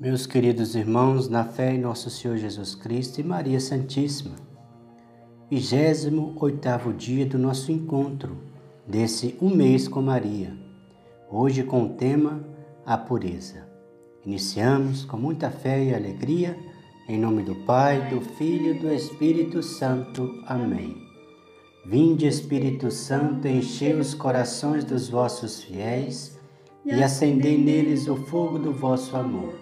Meus queridos irmãos, na fé em nosso Senhor Jesus Cristo e Maria Santíssima, 28 dia do nosso encontro, desse um mês com Maria, hoje com o tema A Pureza. Iniciamos com muita fé e alegria, em nome do Pai, do Filho e do Espírito Santo. Amém. Vinde, Espírito Santo, enchei os corações dos vossos fiéis e acendei neles o fogo do vosso amor.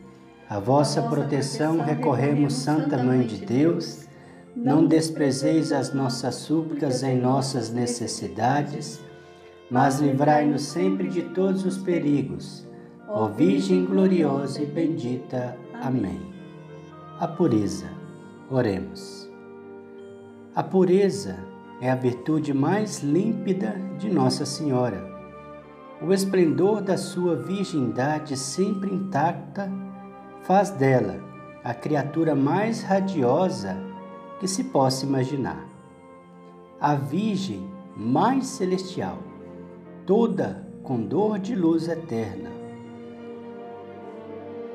A vossa proteção recorremos, Santa Mãe de Deus. Não desprezeis as nossas súplicas em nossas necessidades, mas livrai-nos sempre de todos os perigos. Ó Virgem gloriosa e bendita. Amém. A pureza. Oremos. A pureza é a virtude mais límpida de Nossa Senhora. O esplendor da sua virgindade sempre intacta faz dela a criatura mais radiosa que se possa imaginar. A Virgem mais celestial, toda com dor de luz eterna.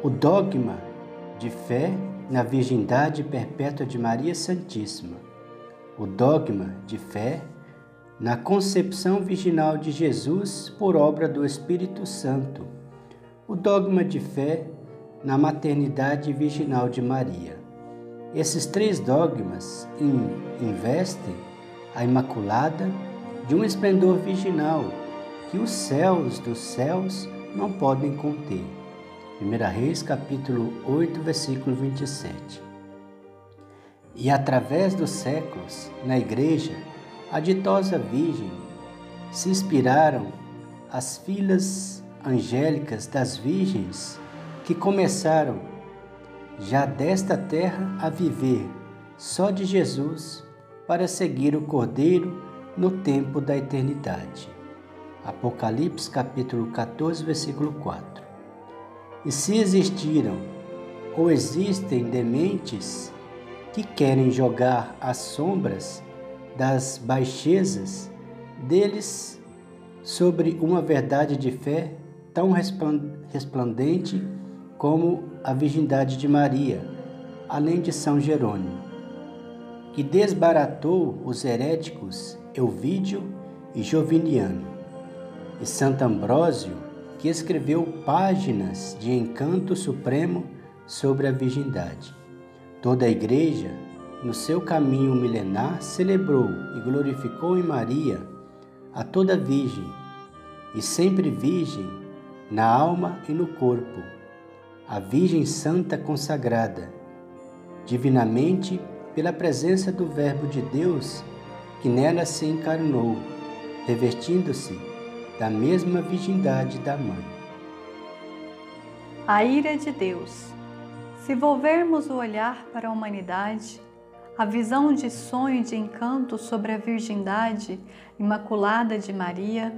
O dogma de fé na virgindade perpétua de Maria Santíssima. O dogma de fé na concepção virginal de Jesus por obra do Espírito Santo. O dogma de fé na maternidade virginal de Maria. Esses três dogmas investem a Imaculada de um esplendor virginal que os céus dos céus não podem conter. 1 Reis capítulo 8, versículo 27. E através dos séculos, na igreja, a ditosa Virgem se inspiraram as filhas angélicas das virgens que começaram já desta terra a viver só de Jesus para seguir o Cordeiro no tempo da eternidade. Apocalipse capítulo 14, versículo 4. E se existiram ou existem dementes que querem jogar as sombras das baixezas deles sobre uma verdade de fé tão resplandente como a virgindade de Maria, além de São Jerônimo, que desbaratou os heréticos Euvídio e Joviniano, e Santo Ambrósio, que escreveu páginas de encanto supremo sobre a virgindade. Toda a Igreja, no seu caminho milenar, celebrou e glorificou em Maria a toda Virgem, e sempre Virgem na alma e no corpo a Virgem Santa consagrada, divinamente pela presença do Verbo de Deus que nela se encarnou, revestindo-se da mesma virgindade da Mãe. A ira de Deus. Se volvermos o olhar para a humanidade, a visão de sonho e de encanto sobre a virgindade imaculada de Maria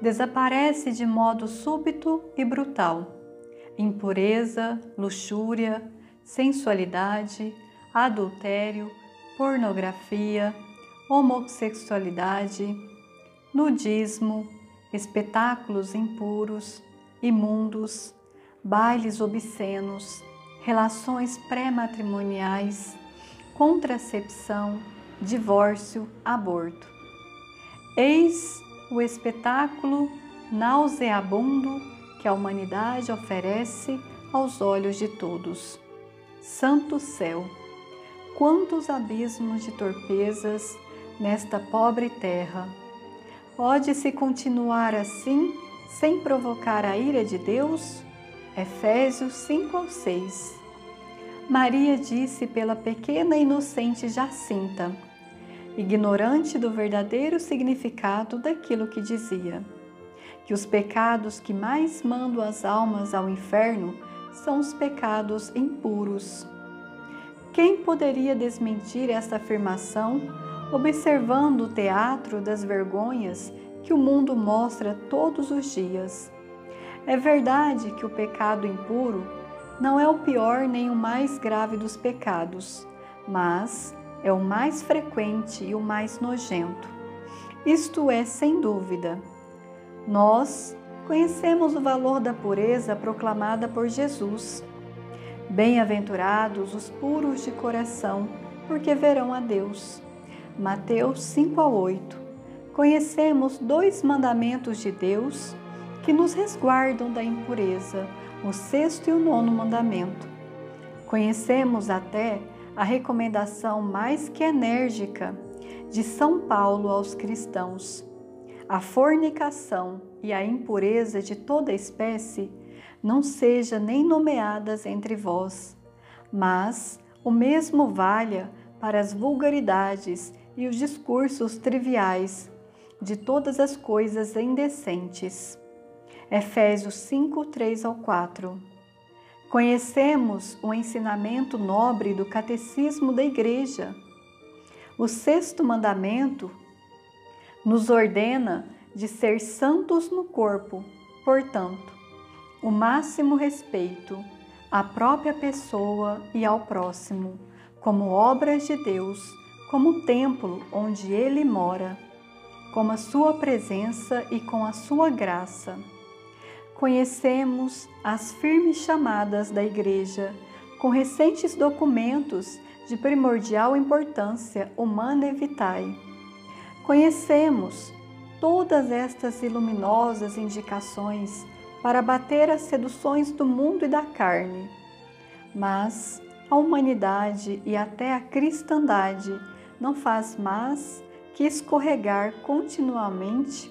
desaparece de modo súbito e brutal impureza, luxúria, sensualidade, adultério, pornografia, homossexualidade, nudismo, espetáculos impuros, imundos, bailes obscenos, relações pré-matrimoniais, contracepção, divórcio, aborto. Eis o espetáculo nauseabundo que a humanidade oferece aos olhos de todos. Santo céu! Quantos abismos de torpezas nesta pobre terra! Pode-se continuar assim, sem provocar a ira de Deus? Efésios 5 ao 6. Maria disse pela pequena e inocente Jacinta, ignorante do verdadeiro significado daquilo que dizia que os pecados que mais mandam as almas ao inferno são os pecados impuros. Quem poderia desmentir esta afirmação observando o teatro das vergonhas que o mundo mostra todos os dias? É verdade que o pecado impuro não é o pior nem o mais grave dos pecados, mas é o mais frequente e o mais nojento. Isto é, sem dúvida. Nós conhecemos o valor da pureza proclamada por Jesus Bem-aventurados os puros de coração, porque verão a Deus. Mateus 5 a 8. Conhecemos dois mandamentos de Deus que nos resguardam da impureza, o sexto e o nono mandamento. Conhecemos até a recomendação mais que enérgica de São Paulo aos cristãos. A fornicação e a impureza de toda espécie não seja nem nomeadas entre vós, mas o mesmo valha para as vulgaridades e os discursos triviais de todas as coisas indecentes. Efésios 5, 3 ao 4. Conhecemos o ensinamento nobre do catecismo da Igreja. O sexto mandamento nos ordena de ser santos no corpo, portanto, o máximo respeito à própria pessoa e ao próximo, como obras de Deus, como templo onde Ele mora, com a Sua presença e com a Sua graça. Conhecemos as firmes chamadas da Igreja, com recentes documentos de primordial importância humana e vitae. Conhecemos todas estas iluminosas indicações para bater as seduções do mundo e da carne. Mas a humanidade e até a cristandade não faz mais que escorregar continuamente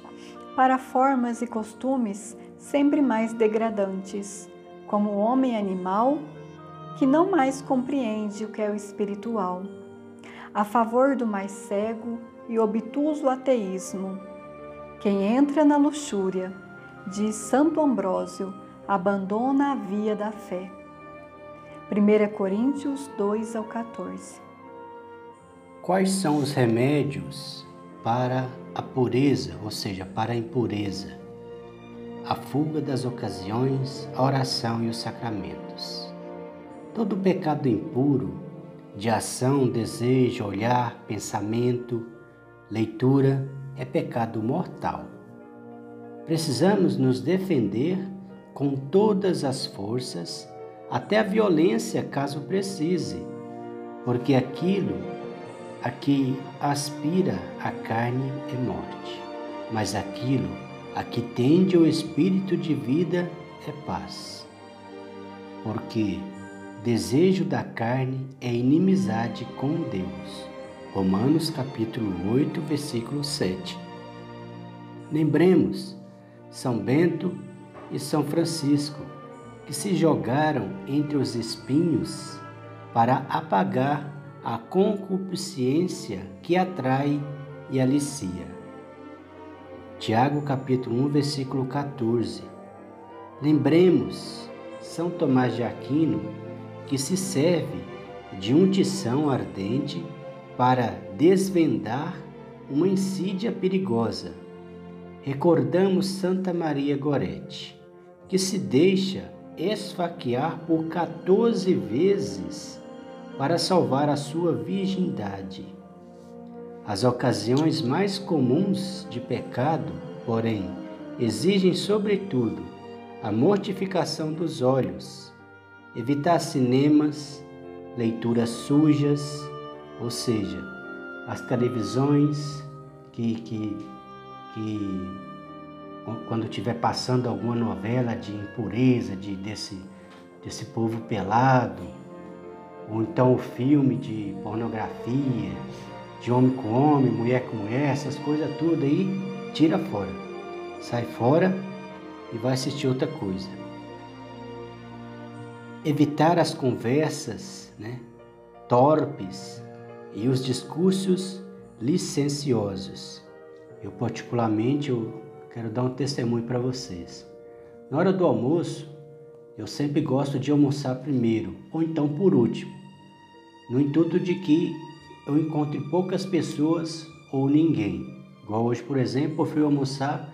para formas e costumes sempre mais degradantes, como o homem animal que não mais compreende o que é o espiritual, a favor do mais cego e obtuso ateísmo. Quem entra na luxúria diz Santo Ambrósio, abandona a via da fé. 1 Coríntios 2 ao 14. Quais são os remédios para a pureza, ou seja, para a impureza? A fuga das ocasiões, a oração e os sacramentos. Todo pecado impuro, de ação, desejo, olhar, pensamento, leitura, é pecado mortal Precisamos nos defender com todas as forças, até a violência, caso precise, porque aquilo a que aspira a carne é morte, mas aquilo a que tende o espírito de vida é paz. Porque desejo da carne é inimizade com Deus. Romanos capítulo 8, versículo 7. Lembremos são Bento e São Francisco, que se jogaram entre os espinhos para apagar a concupiscência que atrai e alicia. Tiago capítulo 1, versículo 14. Lembremos São Tomás de Aquino, que se serve de um tição ardente para desvendar uma insídia perigosa recordamos Santa Maria Gorete, que se deixa esfaquear por 14 vezes para salvar a sua virgindade. As ocasiões mais comuns de pecado, porém, exigem, sobretudo, a mortificação dos olhos, evitar cinemas, leituras sujas, ou seja, as televisões que, que que quando estiver passando alguma novela de impureza, de, desse, desse povo pelado, ou então o filme de pornografia, de homem com homem, mulher com mulher, essas coisas tudo aí, tira fora. Sai fora e vai assistir outra coisa. Evitar as conversas né, torpes e os discursos licenciosos. Eu particularmente eu quero dar um testemunho para vocês. Na hora do almoço, eu sempre gosto de almoçar primeiro, ou então por último, no intuito de que eu encontre poucas pessoas ou ninguém. Igual hoje, por exemplo, eu fui almoçar,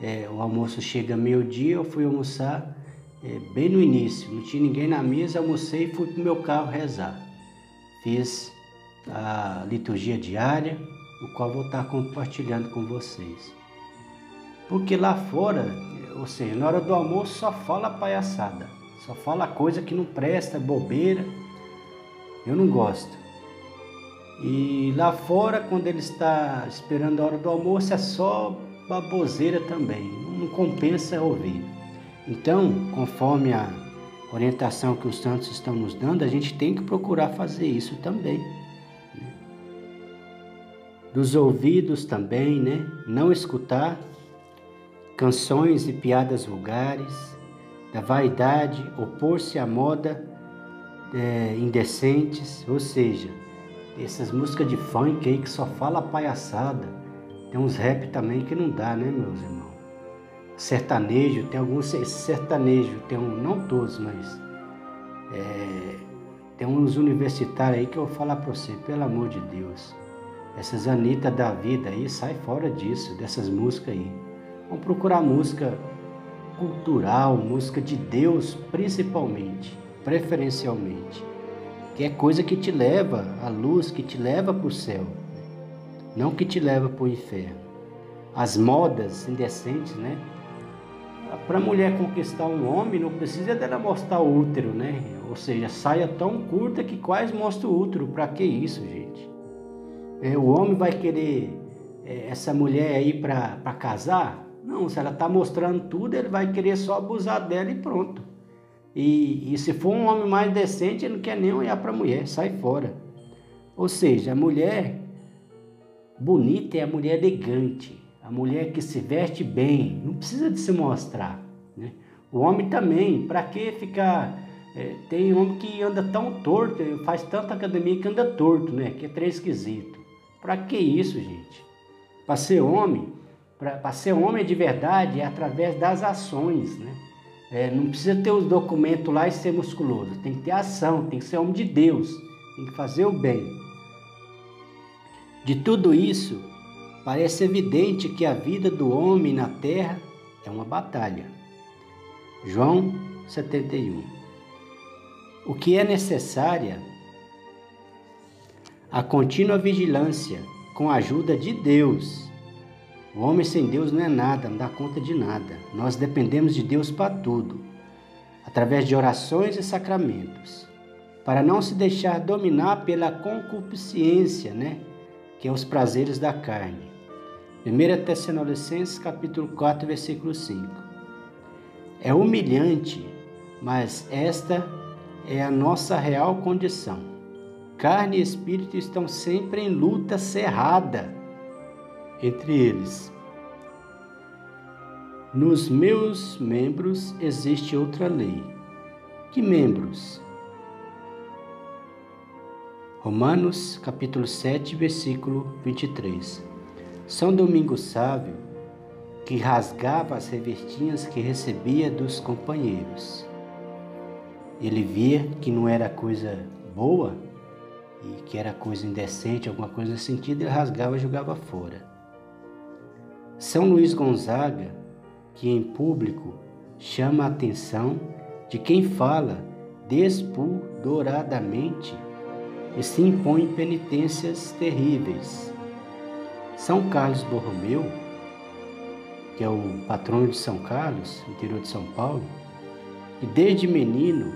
é, o almoço chega meio-dia, eu fui almoçar é, bem no início, não tinha ninguém na mesa, almocei e fui para o meu carro rezar. Fiz a liturgia diária, o qual vou estar compartilhando com vocês. Porque lá fora, ou seja, na hora do almoço só fala palhaçada, só fala coisa que não presta, bobeira. Eu não gosto. E lá fora, quando ele está esperando a hora do almoço, é só baboseira também, não compensa ouvir. Então, conforme a orientação que os santos estão nos dando, a gente tem que procurar fazer isso também. Dos ouvidos também, né? Não escutar canções e piadas vulgares, da vaidade, opor-se à moda é, indecentes, ou seja, essas músicas de funk aí que só fala palhaçada. Tem uns rap também que não dá, né, meus irmãos? Sertanejo, tem alguns sertanejo, tem um, não todos, mas é, tem uns universitários aí que eu vou falar para você, pelo amor de Deus. Essas Anitta da vida aí, sai fora disso, dessas músicas aí. Vamos procurar música cultural, música de Deus principalmente, preferencialmente, que é coisa que te leva à luz, que te leva para o céu, não que te leva para o inferno. As modas indecentes, né? Para a mulher conquistar um homem, não precisa dela mostrar o útero, né? Ou seja, saia tão curta que quase mostra o útero. Para que isso, gente? É, o homem vai querer é, essa mulher aí para casar? Não, se ela está mostrando tudo, ele vai querer só abusar dela e pronto. E, e se for um homem mais decente, ele não quer nem olhar para a mulher, sai fora. Ou seja, a mulher bonita é a mulher elegante, a mulher que se veste bem, não precisa de se mostrar. Né? O homem também, para que ficar. É, tem homem que anda tão torto, faz tanta academia que anda torto, né? Que é três esquisito. Para que isso, gente? Para ser homem, para ser homem de verdade é através das ações, né? É, não precisa ter os documentos lá e ser musculoso, tem que ter ação, tem que ser homem de Deus, tem que fazer o bem. De tudo isso, parece evidente que a vida do homem na terra é uma batalha. João 71. O que é necessária? A contínua vigilância com a ajuda de Deus o homem sem Deus não é nada, não dá conta de nada. Nós dependemos de Deus para tudo, através de orações e sacramentos, para não se deixar dominar pela concupiscência, né? Que é os prazeres da carne. 1 Tessalonicenses capítulo 4, versículo 5. É humilhante, mas esta é a nossa real condição. Carne e espírito estão sempre em luta cerrada entre eles. Nos meus membros existe outra lei. Que membros? Romanos capítulo 7, versículo 23. São Domingos Sávio, que rasgava as revestinhas que recebia dos companheiros. Ele via que não era coisa boa e que era coisa indecente, alguma coisa nesse sentido, ele rasgava e jogava fora. São Luís Gonzaga, que em público chama a atenção de quem fala despudoradamente e se impõe penitências terríveis. São Carlos Borromeu, que é o patrono de São Carlos, interior de São Paulo, e desde menino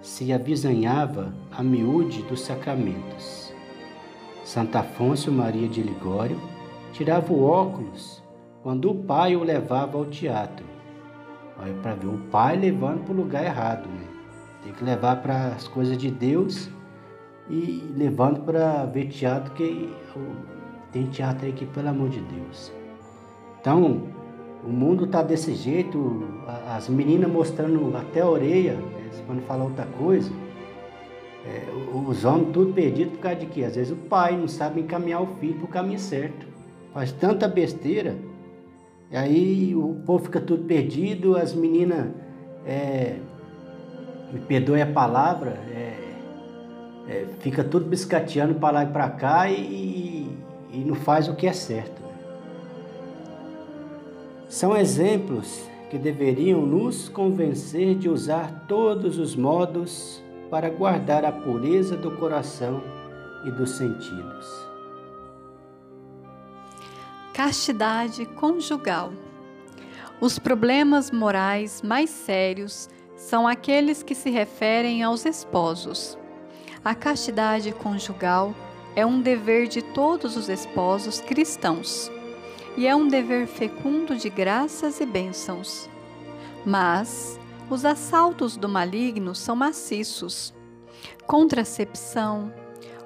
se avisanhava a miúde dos sacramentos. Santo Afonso Maria de Ligório tirava o óculos quando o pai o levava ao teatro. Olha para ver, o pai levando para o lugar errado, né? Tem que levar para as coisas de Deus e levando para ver teatro, que tem teatro aí que, pelo amor de Deus. Então, o mundo está desse jeito, as meninas mostrando até a orelha, quando falar outra coisa. É, os homens tudo perdido por causa de quê? Às vezes o pai não sabe encaminhar o filho para o caminho certo. Faz tanta besteira e aí o povo fica tudo perdido, as meninas é, me perdoe a palavra, é, é, fica tudo biscateando para lá e para cá e, e não faz o que é certo. São exemplos que deveriam nos convencer de usar todos os modos para guardar a pureza do coração e dos sentidos. Castidade conjugal. Os problemas morais mais sérios são aqueles que se referem aos esposos. A castidade conjugal é um dever de todos os esposos cristãos e é um dever fecundo de graças e bênçãos. Mas os assaltos do maligno são maciços. Contracepção,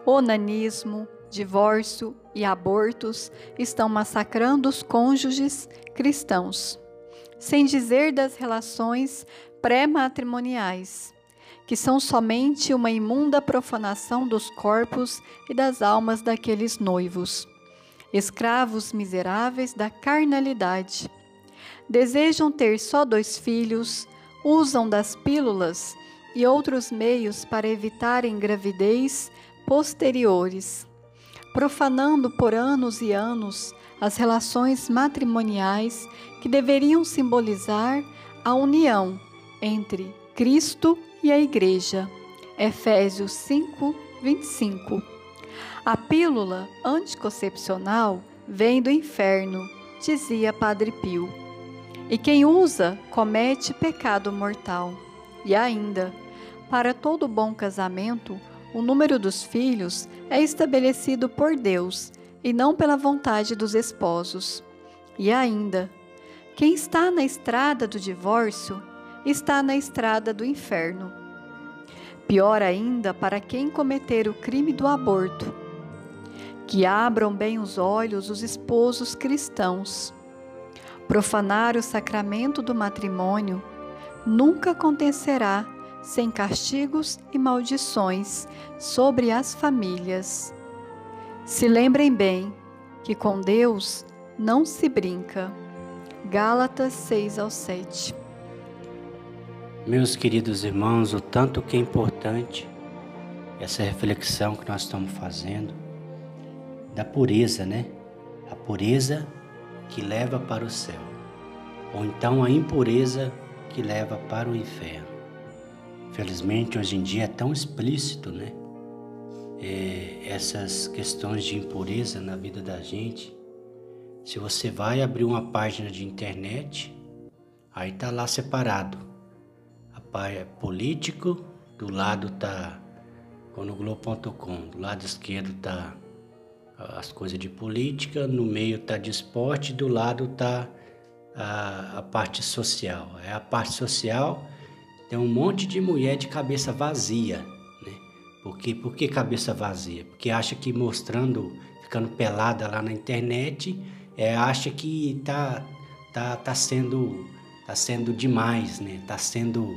onanismo, divórcio e abortos estão massacrando os cônjuges cristãos, sem dizer das relações pré-matrimoniais, que são somente uma imunda profanação dos corpos e das almas daqueles noivos escravos miseráveis da carnalidade. Desejam ter só dois filhos, usam das pílulas e outros meios para evitarem gravidez posteriores, profanando por anos e anos as relações matrimoniais que deveriam simbolizar a união entre Cristo e a Igreja. Efésios 5, 25. A pílula anticoncepcional vem do inferno, dizia Padre Pio. E quem usa comete pecado mortal. E ainda, para todo bom casamento, o número dos filhos é estabelecido por Deus e não pela vontade dos esposos. E ainda, quem está na estrada do divórcio está na estrada do inferno. Pior ainda para quem cometer o crime do aborto que abram bem os olhos os esposos cristãos. Profanar o sacramento do matrimônio nunca acontecerá sem castigos e maldições sobre as famílias. Se lembrem bem que com Deus não se brinca. Gálatas 6 ao 7. Meus queridos irmãos, o tanto que é importante essa reflexão que nós estamos fazendo da pureza, né? A pureza que leva para o céu, ou então a impureza que leva para o inferno. Felizmente hoje em dia é tão explícito, né? É, essas questões de impureza na vida da gente. Se você vai abrir uma página de internet, aí tá lá separado. A página político, do lado tá no Globo.com, do lado esquerdo tá as coisas de política, no meio está de esporte, do lado está a, a, parte social. É a parte social tem um monte de mulher de cabeça vazia, né? Porque, por que cabeça vazia? Porque acha que mostrando, ficando pelada lá na internet, é, acha que tá, tá, tá sendo tá sendo demais, né? Tá sendo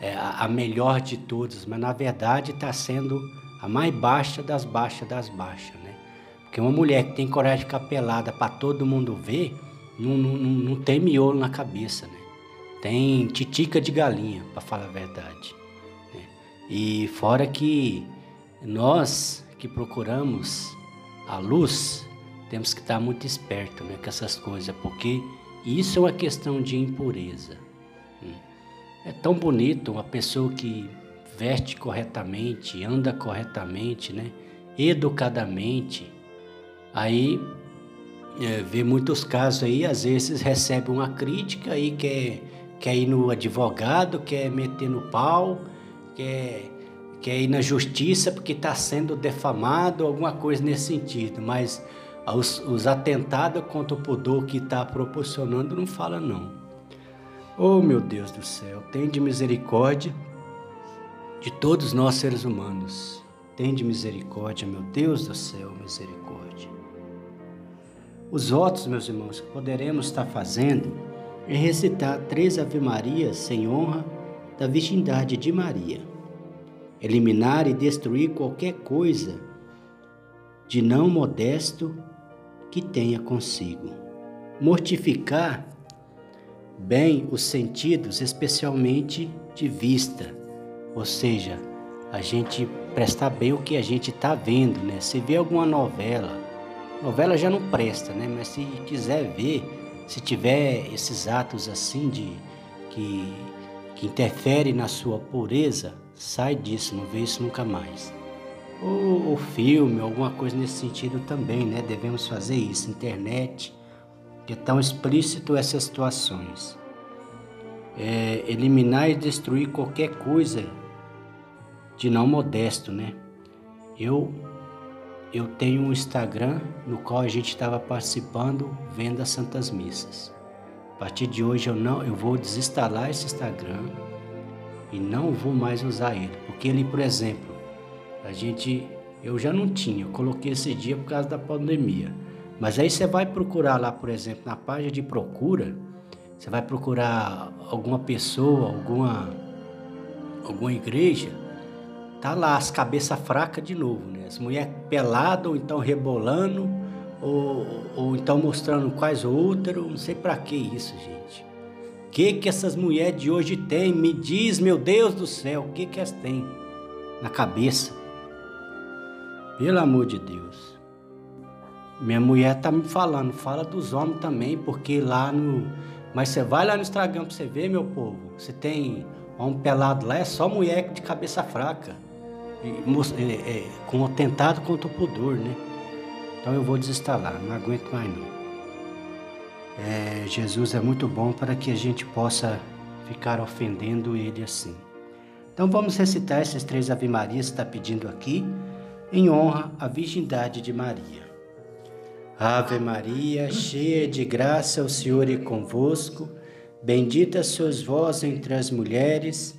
é, a, melhor de todas, mas na verdade está sendo a mais baixa das baixas das baixas, né? Porque uma mulher que tem coragem de ficar pelada para todo mundo ver, não, não, não tem miolo na cabeça, né? Tem titica de galinha, para falar a verdade. Né? E fora que nós que procuramos a luz, temos que estar muito esperto né, com essas coisas, porque isso é uma questão de impureza. Né? É tão bonito uma pessoa que veste corretamente, anda corretamente, né? educadamente, Aí é, vê muitos casos aí, às vezes recebe uma crítica e quer, quer ir no advogado, quer meter no pau, quer, quer ir na justiça porque está sendo defamado, alguma coisa nesse sentido. Mas os, os atentados contra o pudor que está proporcionando não fala não. Oh meu Deus do céu, tem de misericórdia de todos nós seres humanos. Tem de misericórdia, meu Deus do céu, misericórdia. Os votos, meus irmãos, que poderemos estar fazendo é recitar três Ave-Marias sem honra da virgindade de Maria, eliminar e destruir qualquer coisa de não modesto que tenha consigo, mortificar bem os sentidos, especialmente de vista, Ou seja, a gente prestar bem o que a gente está vendo, né? Se vê alguma novela, novela já não presta, né? Mas se quiser ver, se tiver esses atos assim de que, que interfere na sua pureza, sai disso, não vê isso nunca mais. Ou, ou filme, alguma coisa nesse sentido também, né? Devemos fazer isso. Internet, que é tão explícito essas situações. É, eliminar e destruir qualquer coisa de não modesto, né? Eu eu tenho um Instagram no qual a gente estava participando vendo as Santas Missas. A partir de hoje eu não eu vou desinstalar esse Instagram e não vou mais usar ele, porque ele, por exemplo, a gente eu já não tinha, eu coloquei esse dia por causa da pandemia. Mas aí você vai procurar lá, por exemplo, na página de procura, você vai procurar alguma pessoa, alguma alguma igreja, tá lá as cabeças fracas de novo, né? As mulheres peladas, ou então rebolando, ou, ou então mostrando quais útero, não sei para que isso, gente. O que que essas mulheres de hoje têm? Me diz, meu Deus do céu, o que que elas têm na cabeça? Pelo amor de Deus. Minha mulher tá me falando, fala dos homens também, porque lá no. Mas você vai lá no Instagram pra você ver, meu povo. Você tem homem pelado lá, é só mulher de cabeça fraca com um atentado contra o pudor, né? Então eu vou desinstalar, não aguento mais não. É, Jesus é muito bom para que a gente possa ficar ofendendo ele assim. Então vamos recitar essas três Ave Marias que está pedindo aqui, em honra à virgindade de Maria. Ave Maria, cheia de graça, o Senhor é convosco. Bendita sois vós entre as mulheres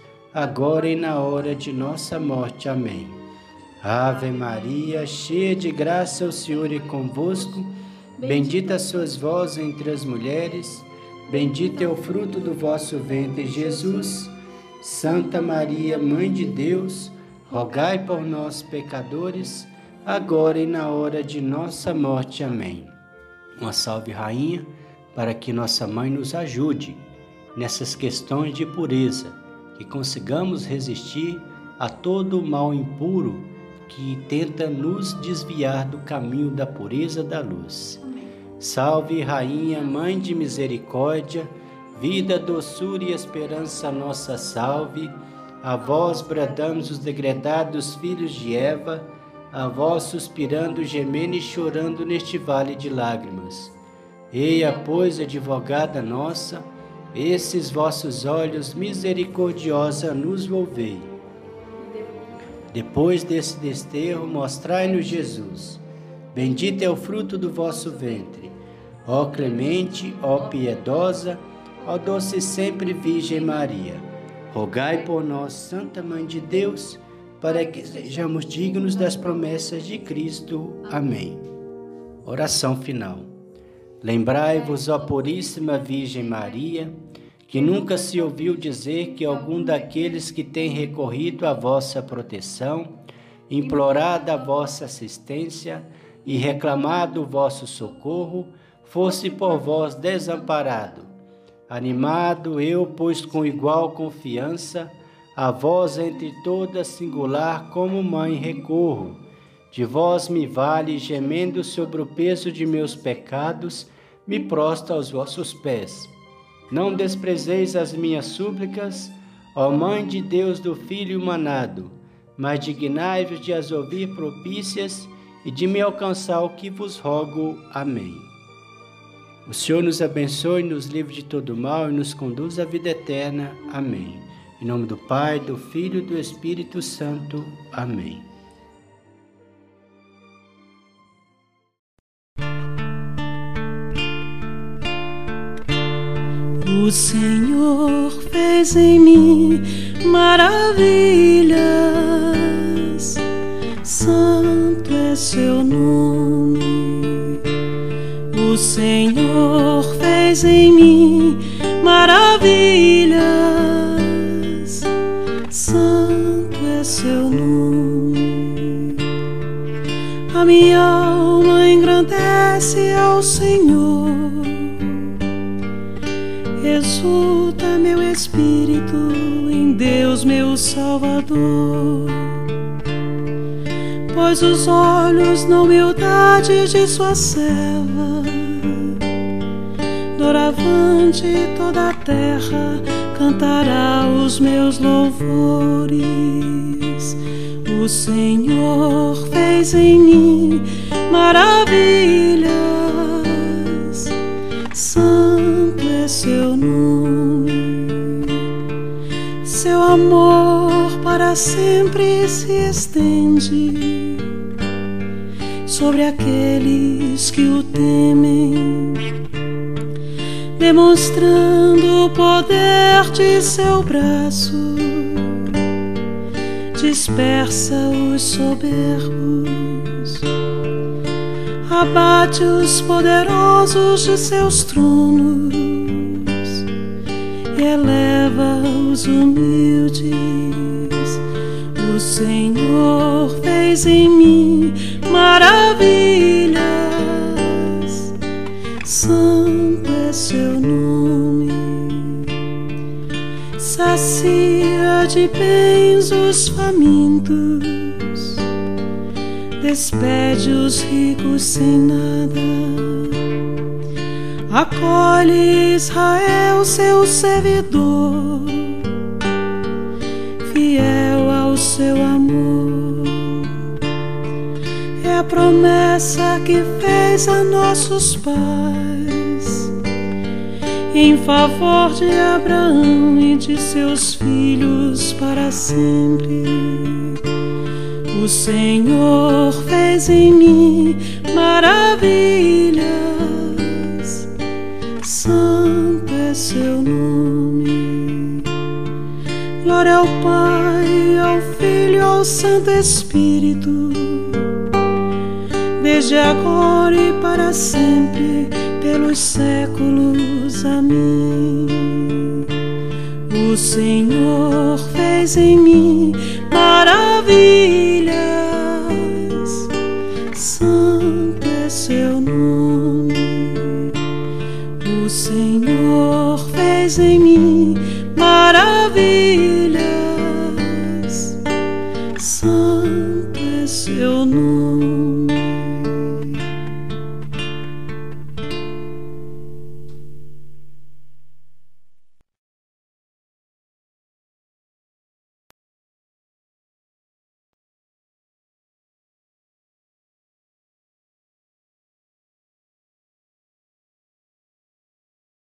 agora e na hora de nossa morte. Amém. Ave Maria, cheia de graça, o Senhor é convosco. Bendita sois vós entre as mulheres, bendito é o fruto do vosso ventre, Jesus. Santa Maria, Mãe de Deus, rogai por nós, pecadores, agora e na hora de nossa morte. Amém. Uma salve, Rainha, para que nossa mãe nos ajude nessas questões de pureza que consigamos resistir a todo o mal impuro que tenta nos desviar do caminho da pureza da luz. Salve, Rainha, Mãe de Misericórdia, vida, doçura e esperança nossa salve. A vós bradamos os degredados filhos de Eva, a vós suspirando, gemendo e chorando neste vale de lágrimas. Eia, pois, advogada nossa, esses vossos olhos misericordiosa nos volvei. Depois desse desterro, mostrai-nos Jesus. Bendito é o fruto do vosso ventre. Ó clemente, ó piedosa, ó doce sempre Virgem Maria, rogai por nós, Santa Mãe de Deus, para que sejamos dignos das promessas de Cristo. Amém. Oração final. Lembrai-vos, ó Puríssima Virgem Maria, que nunca se ouviu dizer que algum daqueles que tem recorrido à vossa proteção, implorado a vossa assistência e reclamado o vosso socorro, fosse por vós desamparado. Animado eu, pois com igual confiança, a vós entre todas singular como mãe recorro de vós me vale, gemendo sobre o peso de meus pecados, me prosta aos vossos pés. Não desprezeis as minhas súplicas, ó Mãe de Deus do Filho manado, mas dignai-vos de as ouvir propícias e de me alcançar o que vos rogo. Amém. O Senhor nos abençoe, nos livre de todo mal e nos conduz à vida eterna. Amém. Em nome do Pai, do Filho e do Espírito Santo. Amém. O Senhor fez em mim maravilhas Santo é seu nome. O Senhor fez em mim maravilhas. Santo é seu nome. A minha alma engrandece Exulta meu espírito em Deus, meu Salvador. Pois os olhos na humildade de sua serva, doravante toda a terra cantará os meus louvores. O Senhor fez em mim maravilhas. Sempre se estende sobre aqueles que o temem demonstrando o poder de seu braço, dispersa os soberbos, abate os poderosos de seus tronos eleva os humildes. Senhor fez em mim maravilhas. Santo é seu nome, sacia de bens os famintos, despede os ricos sem nada, acolhe Israel, seu servidor, seu amor. É a promessa que fez a nossos pais em favor de Abraão e de seus filhos para sempre. O Senhor fez em mim maravilhas, Santo é seu nome. Glória ao Pai, Santo Espírito desde agora e para sempre, pelos séculos. Amém. O Senhor fez em mim maravilhas,